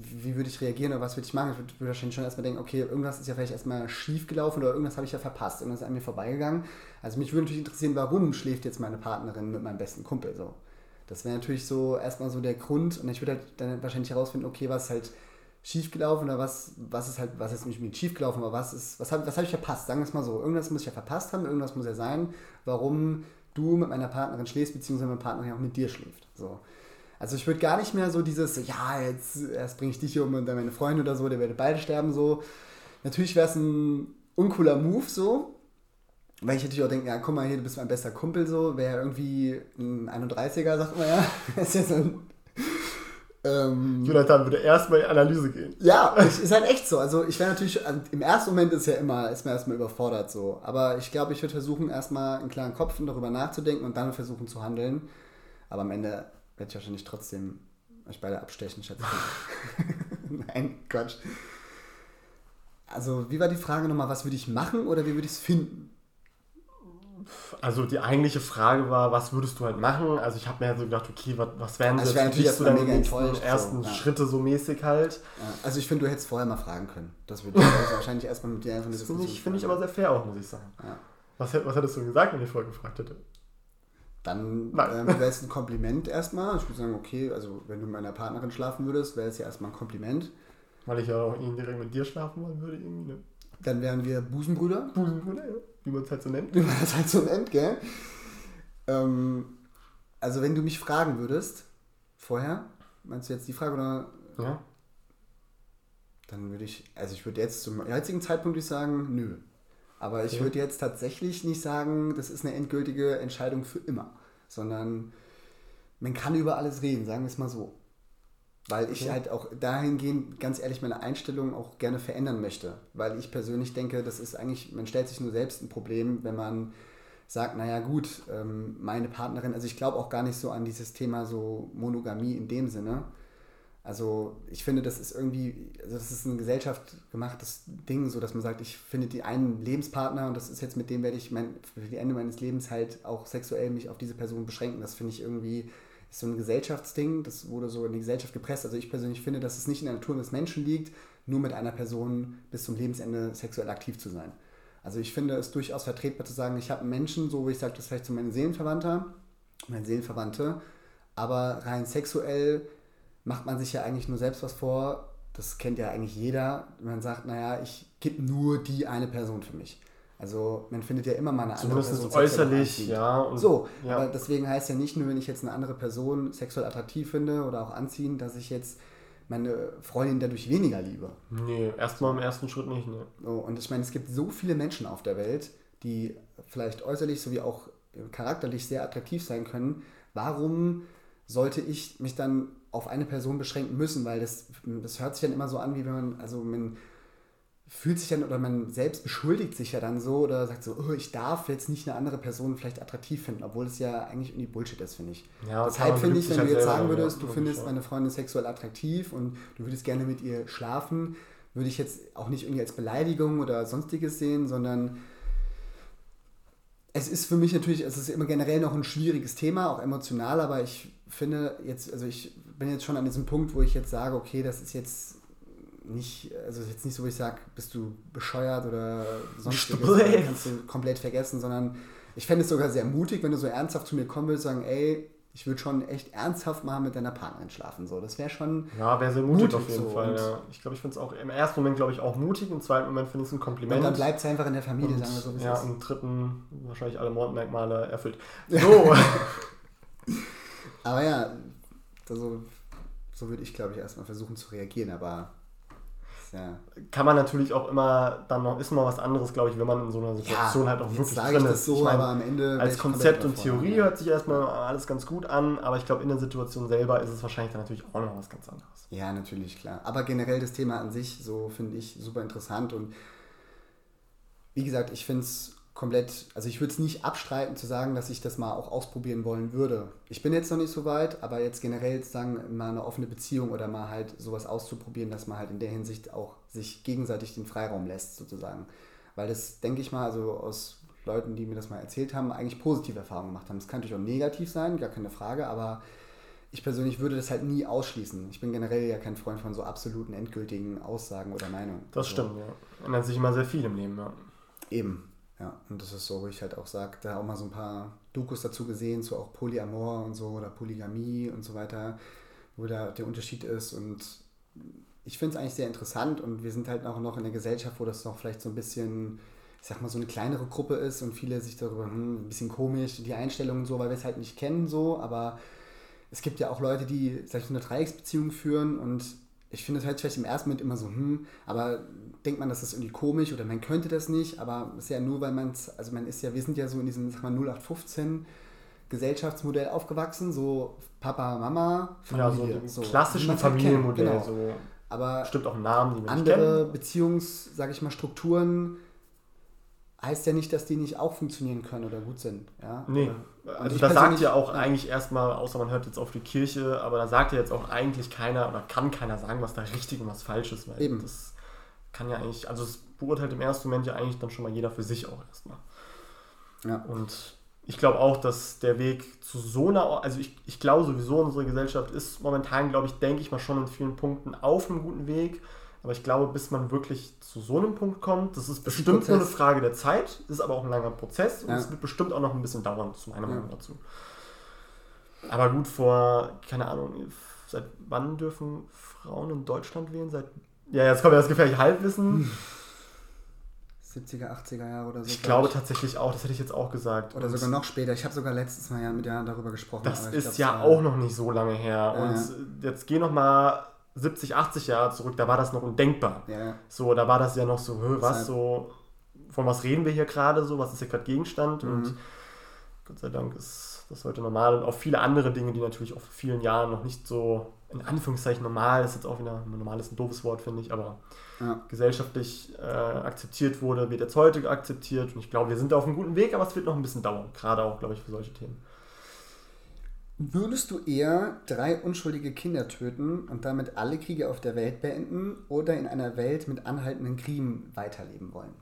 wie würde ich reagieren oder was würde ich machen? Ich würde, wahrscheinlich schon erstmal denken, okay, irgendwas ist ja vielleicht erstmal schief gelaufen oder irgendwas habe ich ja verpasst, irgendwas ist an mir vorbeigegangen. Also mich würde natürlich interessieren, warum schläft jetzt meine Partnerin mit meinem besten Kumpel so? Das wäre natürlich so erstmal so der Grund und ich würde halt dann wahrscheinlich herausfinden, okay, was ist halt schiefgelaufen oder was, was ist halt, was ist nicht mit schiefgelaufen, aber was ist, was habe was hab ich verpasst? Sagen wir es mal so. Irgendwas muss ich ja verpasst haben, irgendwas muss ja sein, warum du mit meiner Partnerin schläfst, beziehungsweise meine Partnerin auch mit dir schläft. So. Also ich würde gar nicht mehr so dieses, ja, jetzt erst bringe ich dich um und dann meine Freunde oder so, der werde beide sterben, so. Natürlich wäre es ein uncooler Move, so, weil ich natürlich auch denke, ja, guck mal hier, du bist mein bester Kumpel so, wäre irgendwie ein 31er, sagt man ja. Ist jetzt so ein, ähm, Jonathan würde erstmal in Analyse gehen. ja, es ist halt echt so. Also ich wäre natürlich, also im ersten Moment ist ja immer, ist man erstmal überfordert so. Aber ich glaube, ich würde versuchen, erstmal einen klaren Kopf und darüber nachzudenken und dann versuchen zu handeln. Aber am Ende werde ich wahrscheinlich trotzdem euch beide abstechen, schätze ich. Nein, Quatsch. Also, wie war die Frage nochmal, was würde ich machen oder wie würde ich es finden? Also die eigentliche Frage war, was würdest du halt machen? Also ich habe mir so gedacht, okay, was, was wären Also jetzt wär so deine nächsten enttäuscht, so, ersten ja. Schritte so mäßig halt? Ja, also ich finde, du hättest vorher mal fragen können. Das würde ich also wahrscheinlich erstmal mit dir einfach eine Das finde ich, Diskussion finde ich aber sehr fair auch, muss ich sagen. Ja. Was, was hättest du gesagt, wenn ich vorher gefragt hätte? Dann ähm, wäre es ein Kompliment erstmal. Ich würde sagen, okay, also wenn du mit meiner Partnerin schlafen würdest, wäre es ja erstmal ein Kompliment. Weil ich ja auch irgendwie direkt mit dir schlafen wollen würde, irgendwie, ne? Dann wären wir Busenbrüder, Busenbruder, ja, wie man es halt so nennt. wie man das halt so nennt, gell? Ähm, also wenn du mich fragen würdest, vorher, meinst du jetzt die Frage oder Ja. dann würde ich, also ich würde jetzt zum jetzigen Zeitpunkt nicht sagen, nö. Aber ich würde jetzt tatsächlich nicht sagen, das ist eine endgültige Entscheidung für immer, sondern man kann über alles reden, sagen wir es mal so. Weil ich Okay. halt auch dahingehend, ganz ehrlich, meine Einstellung auch gerne verändern möchte. Weil ich persönlich denke, das ist eigentlich, man stellt sich nur selbst ein Problem, wenn man sagt, naja gut, ähm, meine Partnerin, also ich glaube auch gar nicht so an dieses Thema so Monogamie in dem Sinne. Also ich finde, das ist irgendwie, also das ist ein gesellschaftgemachtes Ding, so dass man sagt, ich finde die einen Lebenspartner und das ist jetzt mit dem werde ich mein, für die Ende meines Lebens halt auch sexuell mich auf diese Person beschränken. Das finde ich irgendwie ist so ein Gesellschaftsding, das wurde so in die Gesellschaft gepresst. Also ich persönlich finde, dass es nicht in der Natur des Menschen liegt, nur mit einer Person bis zum Lebensende sexuell aktiv zu sein. Also ich finde es durchaus vertretbar zu sagen, ich habe einen Menschen, so wie ich sage, das ist vielleicht so mein Seelenverwandter, mein Seelenverwandte, Aber rein sexuell macht man sich ja eigentlich nur selbst was vor. Das kennt ja eigentlich jeder. Man sagt, naja, ich gebe nur die eine Person für mich. Also man findet ja immer mal eine andere Person. Zumindest äußerlich, ja. so, ja. aber deswegen heißt ja nicht nur, wenn ich jetzt eine andere Person sexuell attraktiv finde oder auch anziehen, dass ich jetzt meine Freundin dadurch weniger liebe. Nee, erstmal im ersten Schritt nicht, ne. So, und ich meine, es gibt so viele Menschen auf der Welt, die vielleicht äußerlich sowie auch charakterlich sehr attraktiv sein können. Warum sollte ich mich dann auf eine Person beschränken müssen? Weil das, das hört sich dann immer so an, wie wenn man, also man fühlt sich dann oder man selbst beschuldigt sich ja dann so oder sagt so, oh, ich darf jetzt nicht eine andere Person vielleicht attraktiv finden, obwohl es ja eigentlich irgendwie Bullshit ist, finde ich. Ja, Deshalb finde ich, wenn du jetzt sagen würdest, du findest meine Freundin sexuell attraktiv und du würdest gerne mit ihr schlafen, würde ich jetzt auch nicht irgendwie als Beleidigung oder sonstiges sehen, sondern es ist für mich natürlich, es ist immer generell noch ein schwieriges Thema, auch emotional, aber ich finde jetzt, also ich bin jetzt schon an diesem Punkt, wo ich jetzt sage, okay, das ist jetzt nicht, also jetzt nicht so, wo ich sage, bist du bescheuert oder sonstiges, kannst du komplett vergessen, sondern ich fände es sogar sehr mutig, wenn du so ernsthaft zu mir kommen willst, sagen, ey, ich würde schon echt ernsthaft mal mit deiner Partnerin schlafen. So, das wäre schon. Ja, wäre sehr mutig, mutig auf jeden so. Fall. Ja. Ich glaube, ich finde es auch im ersten Moment, glaube ich, auch mutig. Im zweiten Moment finde ich es ein Kompliment. Und dann bleibt es einfach in der Familie, und, sagen wir so. Ja, ist. im dritten wahrscheinlich alle Mordmerkmale erfüllt. So. aber ja, also, so würde ich, glaube ich, erstmal versuchen zu reagieren. Aber ja. Kann man natürlich auch immer, dann noch, ist mal was anderes, glaube ich, wenn man in so einer Situation ja, halt auch wirklich drin ist. So, ich mein, aber am Ende als Konzept und Theorie hört sich erstmal alles ganz gut an, aber ich glaube, in der Situation selber ist es wahrscheinlich dann natürlich auch noch was ganz anderes. Ja, natürlich, klar. Aber generell das Thema an sich, so finde ich super interessant und wie gesagt, ich finde es komplett, also ich würde es nicht abstreiten zu sagen, dass ich das mal auch ausprobieren wollen würde. Ich bin jetzt noch nicht so weit, aber jetzt generell sagen, mal eine offene Beziehung oder mal halt sowas auszuprobieren, dass man halt in der Hinsicht auch sich gegenseitig den Freiraum lässt, sozusagen. Weil das, denke ich mal, also aus Leuten, die mir das mal erzählt haben, eigentlich positive Erfahrungen gemacht haben. Das kann natürlich auch negativ sein, gar keine Frage, aber ich persönlich würde das halt nie ausschließen. Ich bin generell ja kein Freund von so absoluten, endgültigen Aussagen oder Meinungen. Das also, stimmt, ja. Ändert sich immer sehr viel im Leben, ja. Eben, ja, und das ist so, wo ich halt auch sage, da auch mal so ein paar Dokus dazu gesehen, so auch Polyamor und so oder Polygamie und so weiter, wo da der Unterschied ist. Und ich finde es eigentlich sehr interessant und wir sind halt auch noch in der Gesellschaft, wo das noch vielleicht so ein bisschen, ich sag mal, so eine kleinere Gruppe ist und viele sich darüber, hm, ein bisschen komisch, die Einstellungen so, weil wir es halt nicht kennen so, aber es gibt ja auch Leute, die, sag ich, eine Dreiecksbeziehung führen und ich finde, es halt vielleicht im ersten Moment immer so, hm, aber denkt man, das ist irgendwie komisch oder man könnte das nicht, aber es ist ja nur, weil man es, also man ist ja, wir sind ja so in diesem, sag mal, 0815 Gesellschaftsmodell aufgewachsen, so Papa, Mama, Familie. Ja, so, so klassischen Familienmodell, genau. so. Aber Stimmt auch Namen, die man andere Beziehungs, sag ich mal, Strukturen heißt ja nicht, dass die nicht auch funktionieren können oder gut sind. Ja? Nee. Also da sagt ja auch eigentlich erstmal, außer man hört jetzt auf die Kirche, aber da sagt ja jetzt auch eigentlich keiner oder kann keiner sagen, was da richtig und was falsch ist, weil Eben. das kann ja eigentlich, also es beurteilt im ersten Moment ja eigentlich dann schon mal jeder für sich auch erstmal. Ja. Und ich glaube auch, dass der Weg zu so einer, also ich, ich glaube sowieso, unsere Gesellschaft ist momentan, glaube ich, denke ich mal schon in vielen Punkten auf einem guten Weg. Aber ich glaube, bis man wirklich zu so einem Punkt kommt, das ist bestimmt nur eine Frage der Zeit, ist aber auch ein langer Prozess und es wird bestimmt auch noch ein bisschen dauern, zu meiner ja. Meinung dazu. Aber gut, vor, keine Ahnung, seit wann dürfen Frauen in Deutschland wählen? Seit ja, jetzt kommt ja das gefährliche Halbwissen. 70er, 80er Jahre oder so. Ich glaube tatsächlich auch, das hätte ich jetzt auch gesagt. Oder und sogar noch später. Ich habe sogar letztes Mal ja mit Jan darüber gesprochen. Das ist ja auch noch nicht so lange her. Ja, und ja. jetzt geh noch mal 70, 80 Jahre zurück, da war das noch undenkbar. Ja. So, da war das ja noch so, was so, von was reden wir hier gerade so, was ist hier gerade Gegenstand? Mhm. Und Gott sei Dank ist das heute normal. Und auch viele andere Dinge, die natürlich auch vor vielen Jahren noch nicht so in Anführungszeichen normal, ist jetzt auch wieder, normal ist ein doofes Wort, finde ich, aber ja. gesellschaftlich äh, akzeptiert wurde, wird jetzt heute akzeptiert. Und ich glaube, wir sind da auf einem guten Weg, aber es wird noch ein bisschen dauern, gerade auch, glaube ich, für solche Themen. Würdest du eher drei unschuldige Kinder töten und damit alle Kriege auf der Welt beenden oder in einer Welt mit anhaltenden Kriegen weiterleben wollen?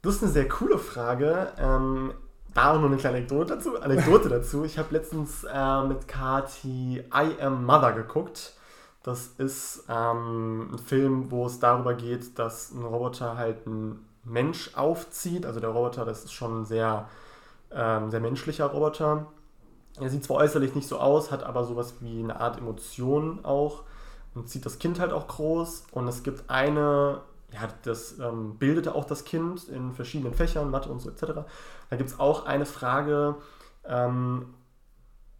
Das ist eine sehr coole Frage. Ähm, da auch noch eine kleine Anekdote dazu. Anekdote dazu. Ich habe letztens äh, mit Kati I Am Mother geguckt. Das ist ähm, ein Film, wo es darüber geht, dass ein Roboter halt einen Mensch aufzieht. Also der Roboter, das ist schon ein sehr, ähm, sehr menschlicher Roboter. Er sieht zwar äußerlich nicht so aus, hat aber sowas wie eine Art Emotion auch und zieht das Kind halt auch groß. Und es gibt eine, ja, das ähm, bildete auch das Kind in verschiedenen Fächern, Mathe und so etc. Da gibt es auch eine Frage, ähm,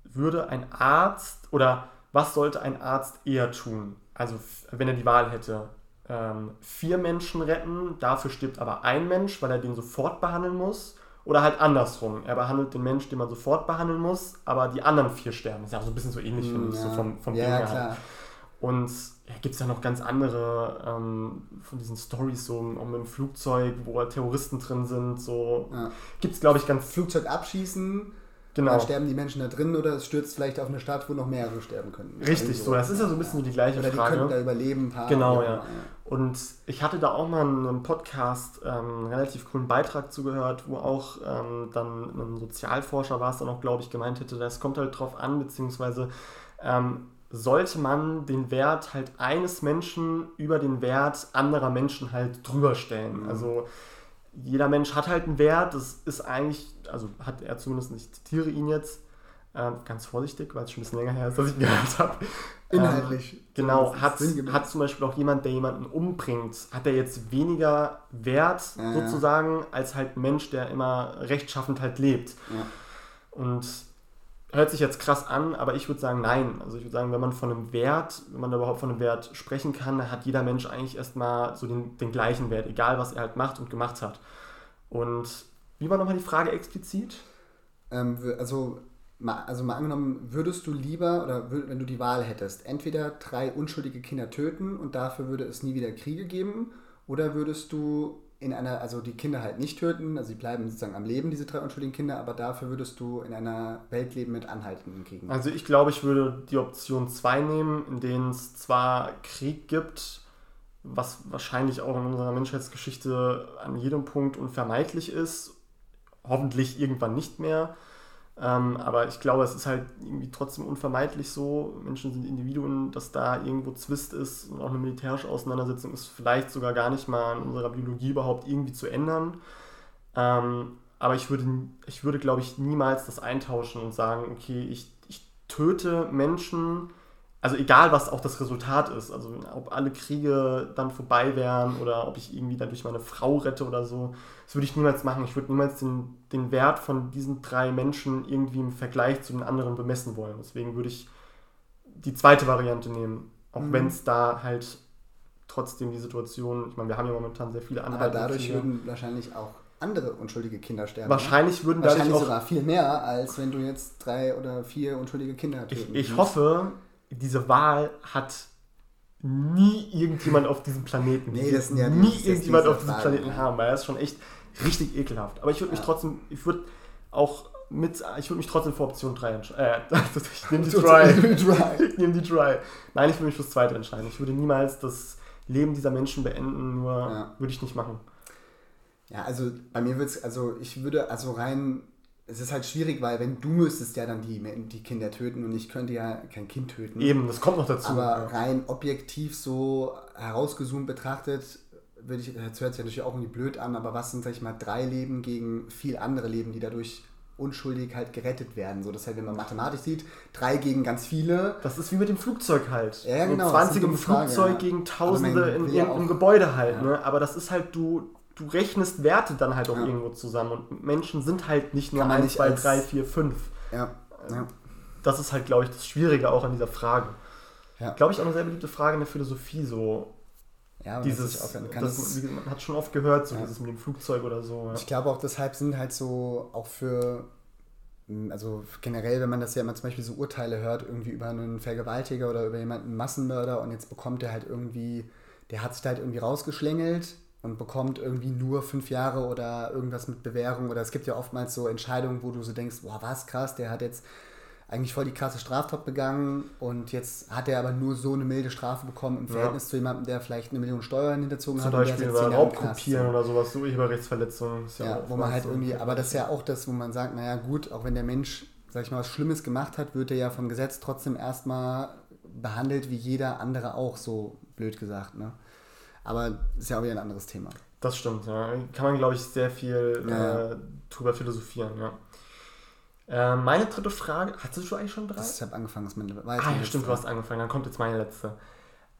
würde ein Arzt oder was sollte ein Arzt eher tun? Also wenn er die Wahl hätte, ähm, vier Menschen retten, dafür stirbt aber ein Mensch, weil er den sofort behandeln muss. Oder halt andersrum. Er behandelt den Mensch, den man sofort behandeln muss, aber die anderen vier sterben. Das ist ja auch so ein bisschen so ähnlich, finde ich, ja. so vom, vom ja, Ding her. klar. Und ja, gibt es ja noch ganz andere ähm, von diesen Stories, so auch mit dem Flugzeug, wo halt Terroristen drin sind. So Ja. gibt es, glaube ich, ganz Flugzeug abschießen, genau. dann sterben die Menschen da drin oder es stürzt vielleicht auf eine Stadt, wo noch mehrere sterben könnten. Richtig, Irgendwie so. Das ist ja so ein bisschen so die gleiche Oder die Frage. könnten da überleben, ein paar. Genau, ja. Und ich hatte da auch mal in einem Podcast ähm, einen relativ coolen Beitrag zugehört, wo auch ähm, dann ein Sozialforscher war es dann auch, glaube ich, gemeint hätte, das kommt halt drauf an, beziehungsweise ähm, sollte man den Wert halt eines Menschen über den Wert anderer Menschen halt drüber stellen. Mhm. Also jeder Mensch hat halt einen Wert, das ist eigentlich, also hat er zumindest, ich zitiere ihn jetzt, ähm, ganz vorsichtig, weil es schon ein bisschen länger her ist, dass ich ihn gehört habe. Inhaltlich. Ähm, genau, hat, hat zum Beispiel auch jemand, der jemanden umbringt, hat er jetzt weniger Wert Ja, ja. sozusagen, als halt ein Mensch, der immer rechtschaffend halt lebt. Ja. Und hört sich jetzt krass an, aber ich würde sagen, nein. Also ich würde sagen, wenn man von einem Wert, wenn man da überhaupt von einem Wert sprechen kann, dann hat jeder Mensch eigentlich erstmal so den, den gleichen Wert, egal was er halt macht und gemacht hat. Und wie war nochmal die Frage explizit? Ähm, also, mal, also mal angenommen, würdest du lieber, oder wür- wenn du die Wahl hättest, entweder drei unschuldige Kinder töten und dafür würde es nie wieder Kriege geben, oder würdest du in einer, also die Kinder halt nicht töten, also sie bleiben sozusagen am Leben, diese drei unschuldigen Kinder, aber dafür würdest du in einer Welt leben mit anhaltenden Kriegen. Also ich glaube, ich würde die Option 2 nehmen, in denen es zwar Krieg gibt, was wahrscheinlich auch in unserer Menschheitsgeschichte an jedem Punkt unvermeidlich ist, hoffentlich irgendwann nicht mehr. Ähm, aber ich glaube, es ist halt irgendwie trotzdem unvermeidlich so. Menschen sind Individuen, dass da irgendwo Zwist ist und auch eine militärische Auseinandersetzung ist vielleicht sogar gar nicht mal in unserer Biologie überhaupt irgendwie zu ändern. Ähm, aber ich würde, ich würde, glaube ich, niemals das eintauschen und sagen, okay, ich, ich töte Menschen, also egal was auch das Resultat ist, also ob alle Kriege dann vorbei wären oder ob ich irgendwie dadurch meine Frau rette oder so, das würde ich niemals machen. Ich würde niemals den, den Wert von diesen drei Menschen irgendwie im Vergleich zu den anderen bemessen wollen. Deswegen würde ich die zweite Variante nehmen, auch Mhm. wenn es da halt trotzdem die Situation, ich meine, wir haben ja momentan sehr viele aber Anhaltende dadurch Kriege. würden wahrscheinlich auch andere unschuldige Kinder sterben. Wahrscheinlich würden Wahrscheinlich dadurch auch sogar viel mehr, als wenn du jetzt drei oder vier unschuldige Kinder Ich, töten ich kannst. hoffe, diese Wahl hat nie irgendjemand auf diesem Planeten. Nee, das sind ja nie die- das irgendjemand auf diesem Planeten ja. haben, weil er ist schon echt richtig ekelhaft. Aber ich würde mich Ja. trotzdem, ich würde auch mit, ich würde mich trotzdem für Option 3 entscheiden. Äh, ich nehme die Try. Ich nehme die Try. Nein, ich würde mich fürs Zweite entscheiden. Ich würde niemals das Leben dieser Menschen beenden, nur Ja. würde ich nicht machen. Ja, also bei mir wird es, also ich würde, also rein, es ist halt schwierig, weil wenn du müsstest ja dann die, die Kinder töten und ich könnte ja kein Kind töten. Eben, das kommt noch dazu. Aber ja. rein objektiv so herausgezoomt betrachtet, würde ich, das hört sich natürlich auch irgendwie blöd an, aber was sind, sag ich mal, drei Leben gegen viel andere Leben, die dadurch unschuldig halt gerettet werden. So, das halt, wenn man mathematisch sieht, drei gegen ganz viele. Das ist wie mit dem Flugzeug halt. Ja, genau, So das ist 20 eine im Frage, Flugzeug ja. gegen Tausende in irgendeinem Gebäude halt. Ja. Ne? Aber das ist halt, du, du rechnest Werte dann halt auch Ja. irgendwo zusammen. Und Menschen sind halt nicht nur Kann man 1, nicht 2, als- 3, 4, 5. Ja, ja. Das ist halt, glaube ich, das Schwierige auch an dieser Frage. Ja. Glaube ich auch eine sehr beliebte Frage in der Philosophie, so ja aber dieses, ist auch, kann das, das, man hat schon oft gehört, so Ja. dieses mit dem Flugzeug oder so. Ja. Ich glaube auch deshalb sind halt so auch für, also generell, wenn man das ja immer zum Beispiel so Urteile hört, irgendwie über einen Vergewaltiger oder über jemanden Massenmörder und jetzt bekommt er halt irgendwie, der hat sich da halt irgendwie rausgeschlängelt und bekommt irgendwie nur fünf Jahre oder irgendwas mit Bewährung oder es gibt ja oftmals so Entscheidungen, wo du so denkst, boah, was krass, der hat jetzt eigentlich voll die krasse Straftat begangen und jetzt hat er aber nur so eine milde Strafe bekommen im Ja. Verhältnis zu jemandem, der vielleicht eine Million Steuern hinterzogen Zum hat. der Beispiel über. Raubkopieren oder sowas, so Urheberrechtsverletzungen. ist Ja, auch wo man halt so. irgendwie, aber das ist ja auch das, wo man sagt, naja gut, auch wenn der Mensch, sag ich mal, was Schlimmes gemacht hat, wird er ja vom Gesetz trotzdem erstmal behandelt wie jeder andere auch, so blöd gesagt, ne? Aber ist ja auch wieder ein anderes Thema. Das stimmt, ja. Kann man, glaube ich, sehr viel Ja, ja. Äh, drüber philosophieren, ja. Äh, meine dritte Frage, hattest du eigentlich schon drei? Ich habe angefangen, das meine, war jetzt Ah, ja, stimmt, du hast angefangen, dann kommt jetzt meine letzte.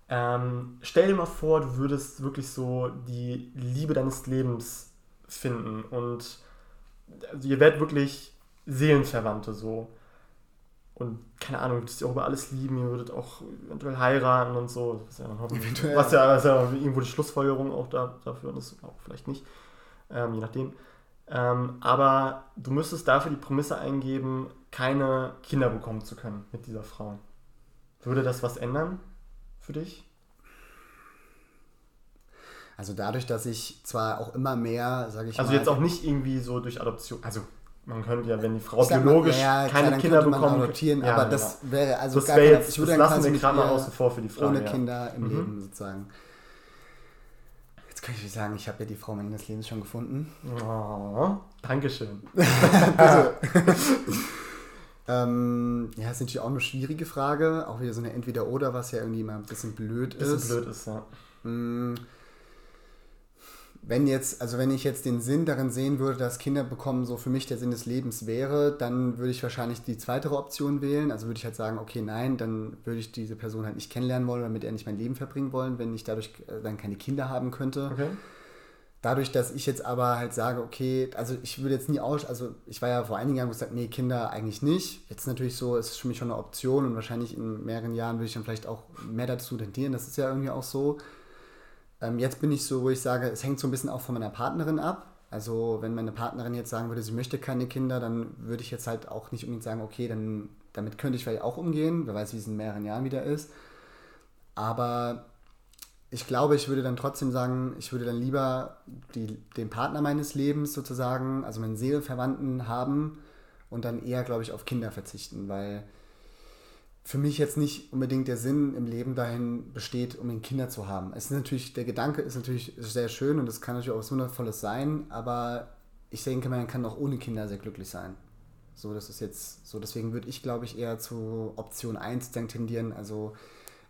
Ähm, stell dir mal vor, du würdest wirklich so die Liebe deines Lebens finden und also ihr werdet wirklich Seelenverwandte so. Und keine Ahnung, würdest ja auch über alles lieben, ihr würdet auch eventuell heiraten und so. Was ja, eventuell. Was ja, was ja irgendwo die Schlussfolgerung auch da, dafür ist, auch vielleicht nicht, ähm, je nachdem. Ähm, aber du müsstest dafür die Prämisse eingeben, keine Kinder bekommen zu können mit dieser Frau. Würde das was ändern für dich? Also dadurch, dass ich zwar auch immer mehr, sage ich also mal... Also jetzt auch nicht irgendwie so durch Adoption, also man könnte ja, wenn die Frau biologisch ja, keine klar, Kinder bekommt, adoptieren, ja, aber das genau. wäre also das gar keine, jetzt, ich würde das lassen wir gerade mal außen vor für die Frage. Ohne ja. Kinder im mhm. Leben sozusagen. Jetzt kann ich sagen, ich habe ja die Frau meines Lebens schon gefunden. Oh, Dankeschön. ähm, ja, ist natürlich auch eine schwierige Frage. Auch wieder so eine Entweder-Oder, was ja irgendwie mal ein bisschen blöd ist. Ein bisschen blöd ist, ja. Mm wenn jetzt, also wenn ich jetzt den Sinn darin sehen würde, dass Kinder bekommen so für mich der Sinn des Lebens wäre, dann würde ich wahrscheinlich die zweite Option wählen. Also würde ich halt sagen, okay, nein, dann würde ich diese Person halt nicht kennenlernen wollen oder mit der nicht mein Leben verbringen wollen, wenn ich dadurch äh, dann keine Kinder haben könnte. Okay. Dadurch, dass ich jetzt aber halt sage, okay, also ich würde jetzt nie aus, also ich war ja vor einigen Jahren gesagt, nee, Kinder eigentlich nicht. Jetzt natürlich so, ist es für mich schon eine Option und wahrscheinlich in mehreren Jahren würde ich dann vielleicht auch mehr dazu tendieren. Das ist ja irgendwie auch so. Ähm, jetzt bin ich so, wo ich sage, es hängt so ein bisschen auch von meiner Partnerin ab. Also wenn meine Partnerin jetzt sagen würde, sie möchte keine Kinder, dann würde ich jetzt halt auch nicht unbedingt sagen, okay, dann damit könnte ich vielleicht auch umgehen. Wer weiß, wie es in mehreren Jahren wieder ist. Aber ich glaube, ich würde dann trotzdem sagen, ich würde dann lieber die, den Partner meines Lebens sozusagen, also meinen Seelenverwandten haben und dann eher, glaube ich, auf Kinder verzichten, weil für mich jetzt nicht unbedingt der Sinn im Leben dahin besteht, um Kinder zu haben. Es ist natürlich, der Gedanke ist natürlich sehr schön und es kann natürlich auch was Wundervolles sein, aber ich denke, man kann auch ohne Kinder sehr glücklich sein. So, das ist jetzt so, deswegen würde ich, glaube ich, eher zu Option 1 tendieren. Also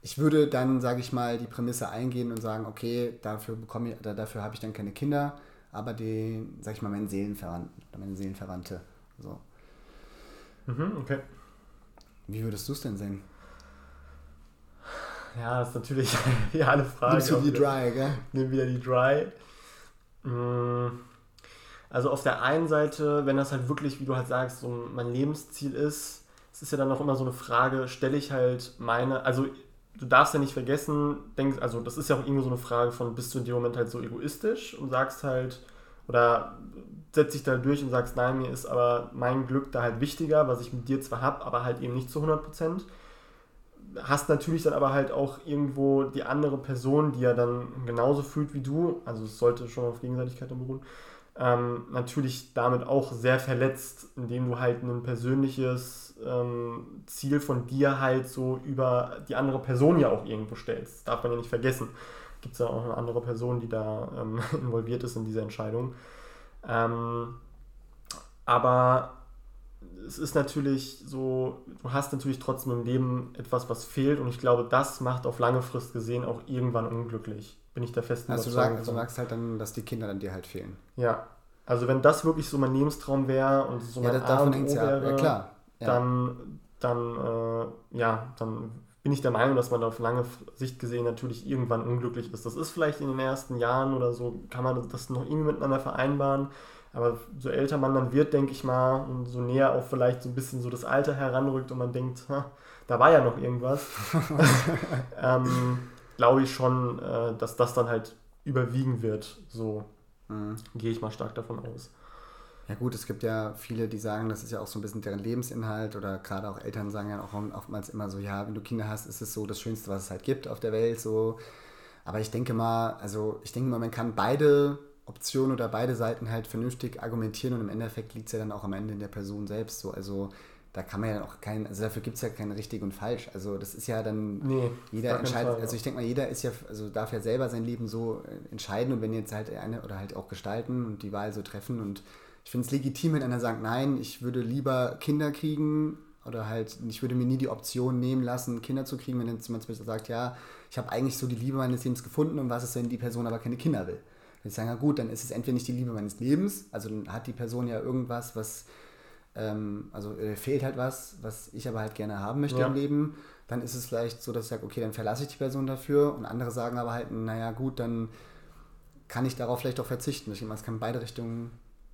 ich würde dann, sage ich mal, die Prämisse eingehen und sagen, okay, dafür bekomme ich, dafür habe ich dann keine Kinder, aber den, sage ich mal, meinen Seelenverwandten meine Seelenverwandte. So. Mhm, okay. Wie würdest du es denn sehen? Ja, das ist natürlich ja, eine Frage. Nimmst du die Dry, gell? Nimm wieder die Dry. Mm. Also auf der einen Seite, wenn das halt wirklich, wie du halt sagst, so mein Lebensziel ist, es ist ja dann auch immer so eine Frage, stelle ich halt meine, also du darfst ja nicht vergessen, denkst, also das ist ja auch irgendwo so eine Frage von, bist du in dem Moment halt so egoistisch und sagst halt, oder setzt dich da durch und sagst, nein, mir ist aber mein Glück da halt wichtiger, was ich mit dir zwar habe, aber halt eben nicht zu 100 Prozent. Hast natürlich dann aber halt auch irgendwo die andere Person, die ja dann genauso fühlt wie du, also es sollte schon auf Gegenseitigkeit beruhen, ähm, natürlich damit auch sehr verletzt, indem du halt ein persönliches ähm, Ziel von dir halt so über die andere Person ja auch irgendwo stellst. Das darf man ja nicht vergessen. Gibt es ja auch eine andere Person, die da ähm, involviert ist in diese Entscheidung. Ähm, aber es ist natürlich so, du hast natürlich trotzdem im Leben etwas, was fehlt und ich glaube, das macht auf lange Frist gesehen auch irgendwann unglücklich. Bin ich der festen also Überzeugung. Also du sagst halt dann, dass die Kinder dann dir halt fehlen. Ja. Also wenn das wirklich so mein Lebenstraum wäre und so mein ja, davon A wäre, ja, klar. Ja. dann, dann, äh, ja, dann bin ich der Meinung, dass man auf lange Sicht gesehen natürlich irgendwann unglücklich ist. Das ist vielleicht in den ersten Jahren oder so, kann man das noch irgendwie miteinander vereinbaren. Aber so älter man dann wird, denke ich mal, und so näher auch vielleicht so ein bisschen so das Alter heranrückt und man denkt, da war ja noch irgendwas, ähm, glaube ich schon, äh, dass das dann halt überwiegen wird. So mhm. gehe ich mal stark davon aus. Ja gut, es gibt ja viele, die sagen, das ist ja auch so ein bisschen deren Lebensinhalt oder gerade auch Eltern sagen ja auch oftmals immer so, ja, wenn du Kinder hast, ist es so das Schönste, was es halt gibt auf der Welt, so. Aber ich denke mal, also ich denke mal, man kann beide Optionen oder beide Seiten halt vernünftig argumentieren und im Endeffekt liegt es ja dann auch am Ende in der Person selbst so. Also da kann man ja auch kein, also dafür gibt es ja kein richtig und falsch. Also das ist ja dann, nee, jeder entscheidet, also ich denke mal, jeder ist ja, also darf ja selber sein Leben so entscheiden und wenn jetzt halt eine oder halt auch gestalten und die Wahl so treffen und ich finde es legitim, wenn einer sagt, nein, ich würde lieber Kinder kriegen oder halt, ich würde mir nie die Option nehmen lassen, Kinder zu kriegen, wenn jetzt jemand zum Beispiel sagt, ja, ich habe eigentlich so die Liebe meines Lebens gefunden und was ist, wenn die Person aber keine Kinder will? Dann ich sagen, ja gut, dann ist es entweder nicht die Liebe meines Lebens, also dann hat die Person ja irgendwas, was ähm, also fehlt halt was, was ich aber halt gerne haben möchte Ja. im Leben, dann ist es vielleicht so, dass ich sage, okay, dann verlasse ich die Person dafür und andere sagen aber halt, naja gut, dann kann ich darauf vielleicht auch verzichten. Ich denke mal, es kann beide Richtungen,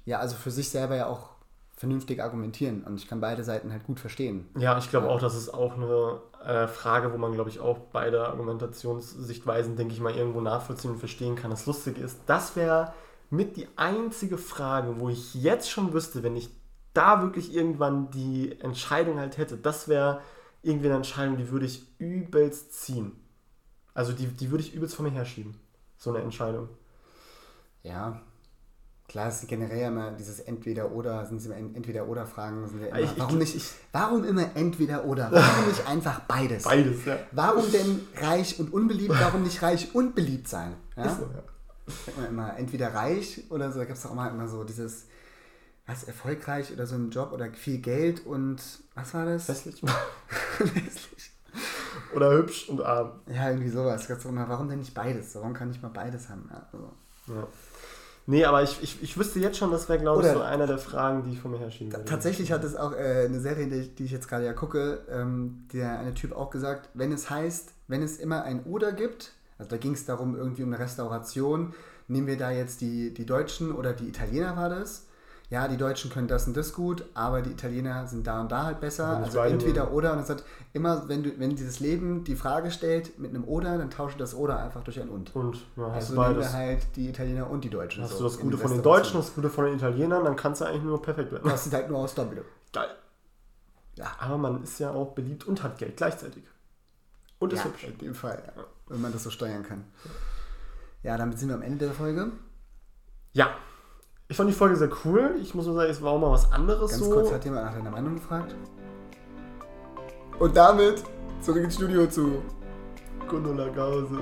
ja, also für sich selber ja auch vernünftig argumentieren und ich kann beide Seiten halt gut verstehen. Ja, ich glaube auch, das ist auch eine äh, Frage, wo man, glaube ich, auch beide Argumentationssichtweisen, denke ich mal, irgendwo nachvollziehen und verstehen kann. Das Lustige ist, das wäre mit die einzige Frage, wo ich jetzt schon wüsste, wenn ich da wirklich irgendwann die Entscheidung halt hätte, das wäre irgendwie eine Entscheidung, die würde ich übelst ziehen. Also die, die würde ich übelst von mir herschieben. So eine Entscheidung. Ja, klar, es ist generell immer dieses Entweder-Oder, sind immer Entweder-Oder-Fragen. Sind immer, Ich- ich- warum, nicht, warum immer Entweder-Oder? Warum nicht einfach beides? Beides, ja. Warum denn reich und unbeliebt? Warum nicht reich und beliebt sein? Ja? So, ja. Sagt man immer entweder reich oder so, da gibt es auch immer, immer so dieses, was, erfolgreich oder so ein Job oder viel Geld und was war das? Hässlich. Hässlich. Oder hübsch und arm. ja, irgendwie sowas. Warum denn nicht beides? Warum kann ich mal beides haben? Also. Ja. Nee, aber ich, ich, ich wüsste jetzt schon, das wäre, glaube ich, so einer der Fragen, die ich von mir herschieben würde. Tatsächlich hat es auch äh, eine Serie, die ich, die ich jetzt gerade ja gucke, ähm, der eine Typ auch gesagt, wenn es heißt, wenn es immer ein Oder gibt, also da ging es darum, irgendwie um eine Restauration, nehmen wir da jetzt die, die Deutschen oder die Italiener war das. Ja, die Deutschen können das und das gut, aber die Italiener sind da und da halt besser. Also entweder nehme. oder. Und es hat immer, wenn du, wenn dieses Leben die Frage stellt mit einem Oder, dann tausche das Oder einfach durch ein Und. Und ja, hast Also du nehmen beides. wir halt die Italiener und die Deutschen. Hast so du das Gute von den. Deutschen, das Gute von den Italienern, dann kannst du eigentlich nur perfekt werden. Das sieht halt nur aus Doppel. Geil. Ja. Aber man ist ja auch beliebt und hat Geld gleichzeitig. Und ist ja, hübsch. in dem Fall, ja. wenn man das so steuern kann. Ja, damit sind wir am Ende der Folge. Ja. Ich fand die Folge sehr cool. Ich muss nur sagen, es war auch mal was anderes Ganz so. kurz hat jemand nach deiner Meinung gefragt. Und damit zurück ins Studio zu Gundula Gause.